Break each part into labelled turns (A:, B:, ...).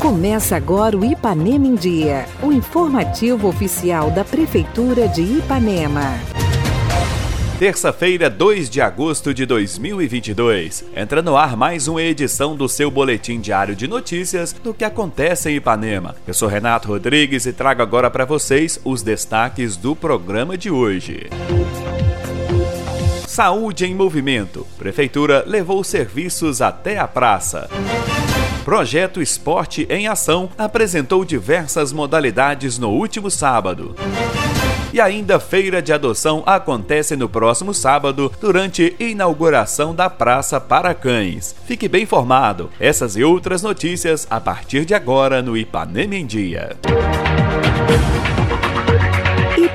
A: Começa agora o Ipanema em Dia, o informativo oficial da Prefeitura de Ipanema.
B: Terça-feira, 2 de agosto de 2022. Entra no ar mais uma edição do seu boletim diário de notícias do que acontece em Ipanema. Eu sou Renato Rodrigues e trago agora para vocês os destaques do programa de hoje. Saúde em movimento. Prefeitura levou serviços até a praça. Projeto Esporte em Ação apresentou diversas modalidades no último sábado. E ainda feira de adoção acontece no próximo sábado, durante inauguração da Praça para Cães. Fique bem informado. Essas e outras notícias a partir de agora no Ipanema em Dia.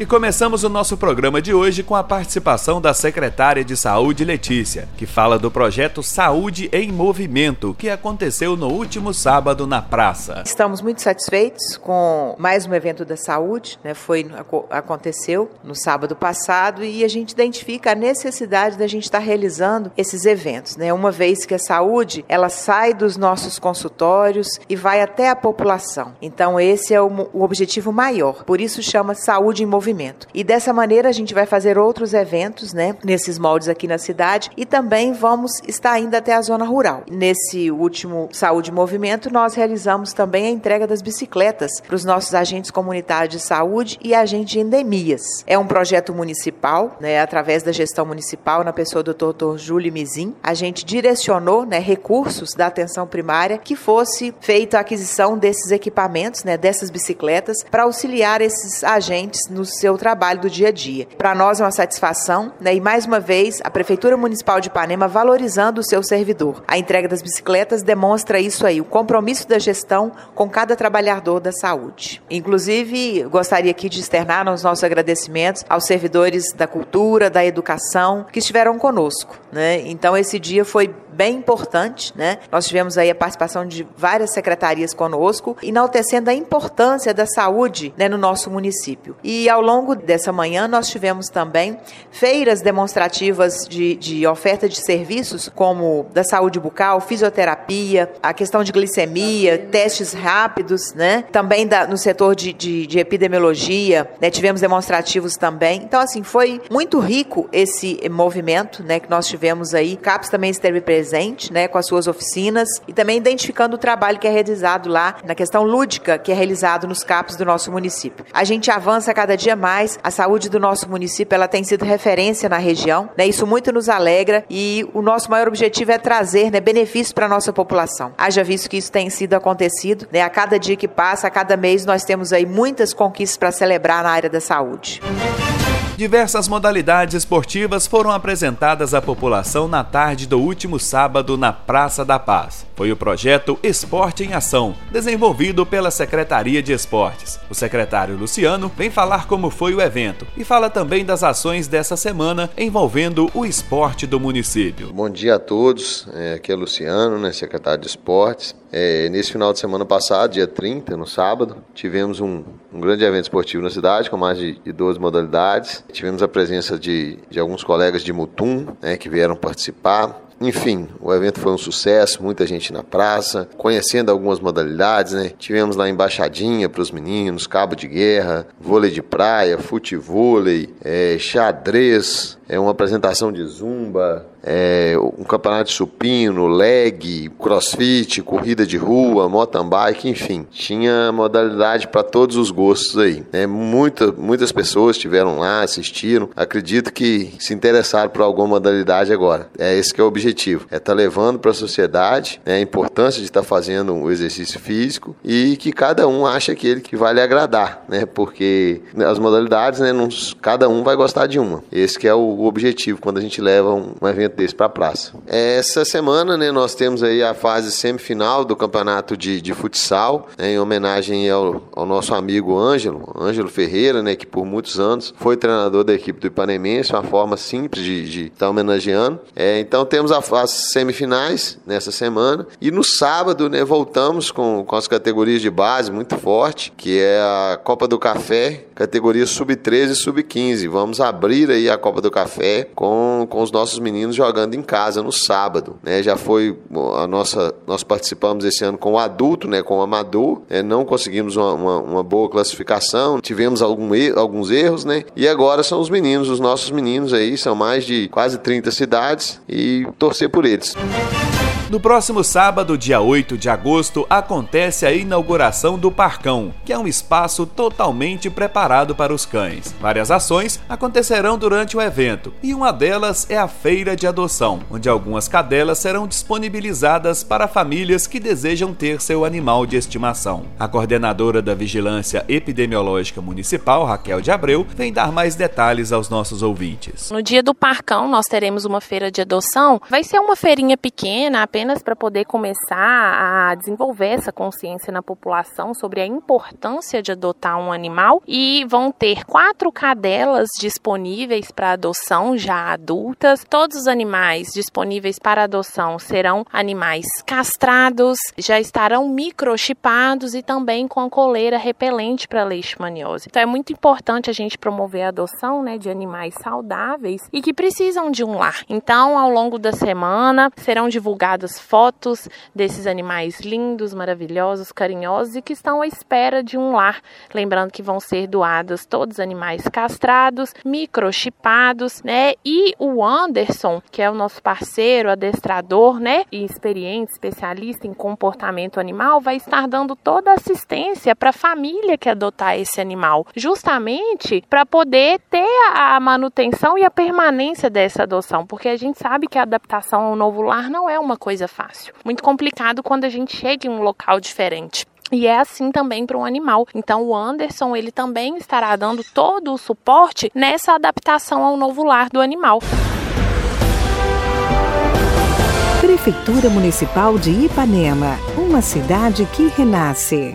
B: E começamos o nosso programa de hoje com a participação da secretária de Saúde Letícia, que fala do projeto Saúde em Movimento, que aconteceu no último sábado na praça.
C: Estamos muito satisfeitos com mais um evento da saúde, né? Foi aconteceu no sábado passado e a gente identifica a necessidade da gente estar realizando esses eventos, né? Uma vez que a saúde ela sai dos nossos consultórios e vai até a população. Então esse é o, o objetivo maior. Por isso chama Saúde em Movimento movimento. E dessa maneira a gente vai fazer outros eventos, né, nesses moldes aqui na cidade e também vamos estar indo até a zona rural. Nesse último Saúde Movimento, nós realizamos também a entrega das bicicletas para os nossos agentes comunitários de saúde e agentes de endemias. É um projeto municipal, né, através da gestão municipal, na pessoa do Dr. Júlio Mizin. A gente direcionou, né, recursos da atenção primária que fosse feita a aquisição desses equipamentos, né, dessas bicicletas para auxiliar esses agentes nos seu trabalho do dia a dia. Para nós é uma satisfação, né? E mais uma vez, a Prefeitura Municipal de Ipanema valorizando o seu servidor. A entrega das bicicletas demonstra isso aí, o compromisso da gestão com cada trabalhador da saúde. Inclusive, gostaria aqui de externar os nossos agradecimentos aos servidores da cultura, da educação, que estiveram conosco, né? Então, esse dia foi bem importante, né? Nós tivemos aí a participação de várias secretarias conosco, enaltecendo a importância da saúde né, no nosso município. E ao longo dessa manhã nós tivemos também feiras demonstrativas de, de oferta de serviços, como da saúde bucal, fisioterapia, a questão de glicemia, testes rápidos, né? Também da, no setor de, de, de epidemiologia, né? tivemos demonstrativos também. Então, assim, foi muito rico esse movimento, né? Que nós tivemos aí. CAPS também esteve presente presente, né, com as suas oficinas e também identificando o trabalho que é realizado lá na questão lúdica que é realizado nos CAPs do nosso município. A gente avança cada dia mais, a saúde do nosso município ela tem sido referência na região, né, isso muito nos alegra e o nosso maior objetivo é trazer né, benefícios para a nossa população. Haja visto que isso tem sido acontecido, né, a cada dia que passa, a cada mês nós temos aí muitas conquistas para celebrar na área da saúde.
B: Diversas modalidades esportivas foram apresentadas à população na tarde do último sábado na Praça da Paz. Foi o projeto Esporte em Ação, desenvolvido pela Secretaria de Esportes. O secretário Luciano vem falar como foi o evento e fala também das ações dessa semana envolvendo o esporte do município.
D: Bom dia a todos, é, aqui é Luciano, né, secretário de Esportes. É, nesse final de semana passado, dia 30, no sábado, tivemos um, um grande evento esportivo na cidade com mais de, de 12 modalidades. Tivemos a presença de, de alguns colegas de Mutum né, que vieram participar. Enfim, o evento foi um sucesso, muita gente na praça, conhecendo algumas modalidades, né? Tivemos lá embaixadinha para os meninos, cabo de guerra, vôlei de praia, futevôlei, é, xadrez, é uma apresentação de zumba, é, um campeonato de supino, leg, crossfit, corrida de rua, mountain bike, enfim, tinha modalidade para todos os gostos aí. Né? Muita, muitas pessoas estiveram lá, assistiram, acredito que se interessaram por alguma modalidade agora. É esse que é o objetivo, é estar tá levando para a sociedade né, a importância de estar tá fazendo o exercício físico e que cada um acha aquele que vai lhe agradar, né? Porque as modalidades, né, não, cada um vai gostar de uma. Esse que é o objetivo quando a gente leva um evento evento desse para a praça. Essa semana, né, nós temos aí a fase semifinal do campeonato de, de futsal, né, em homenagem ao, ao, nosso amigo Ângelo, Ângelo Ferreira, né, que por muitos anos foi treinador da equipe do Ipanemense, uma forma simples de estar tá homenageando. É, então temos as semifinais nessa semana e no sábado, né, voltamos com, com as categorias de base muito forte, que é a Copa do Café, categoria sub-13 e sub-15. Vamos abrir aí a Copa do Café com, com os nossos meninos jogando em casa no sábado, né? Já foi a nossa nós participamos esse ano com o adulto, né, com o amador, né? não conseguimos uma, uma, uma, boa classificação, tivemos algum, alguns erros, né? E agora são os meninos, os nossos meninos aí, são mais de quase 30 cidades e torcer por eles.
B: No próximo sábado, dia 8 de agosto, acontece a inauguração do Parcão, que é um espaço totalmente preparado para os cães. Várias ações acontecerão durante o evento, e uma delas é a feira de adoção, onde algumas cadelas serão disponibilizadas para famílias que desejam ter seu animal de estimação. A coordenadora da Vigilância Epidemiológica Municipal, Raquel de Abreu, vem dar mais detalhes aos nossos ouvintes.
E: No dia do Parcão, nós teremos uma feira de adoção. Vai ser uma feirinha pequena, apenas apenas para poder começar a desenvolver essa consciência na população sobre a importância de adotar um animal e vão ter quatro cadelas disponíveis para adoção já adultas. Todos os animais disponíveis para adoção serão animais castrados, já estarão microchipados e também com a coleira repelente para leishmaniose. Então é muito importante a gente promover a adoção, né, de animais saudáveis e que precisam de um lar. Então, ao longo da semana serão divulgadas fotos desses animais lindos, maravilhosos, carinhosos e que estão à espera de um lar. Lembrando que vão ser doados todos os animais castrados, microchipados, né? E o Anderson, que é o nosso parceiro, adestrador, né? E experiente, especialista em comportamento animal, vai estar dando toda a assistência para a família que adotar esse animal, justamente para poder ter a manutenção e a permanência dessa adoção, porque a gente sabe que a adaptação ao novo lar não é uma coisa coisa fácil. Muito complicado quando a gente chega em um local diferente. E é assim também para um animal. Então o Anderson ele também estará dando todo o suporte nessa adaptação ao novo lar do animal.
A: Prefeitura Municipal de Ipanema, uma cidade que renasce.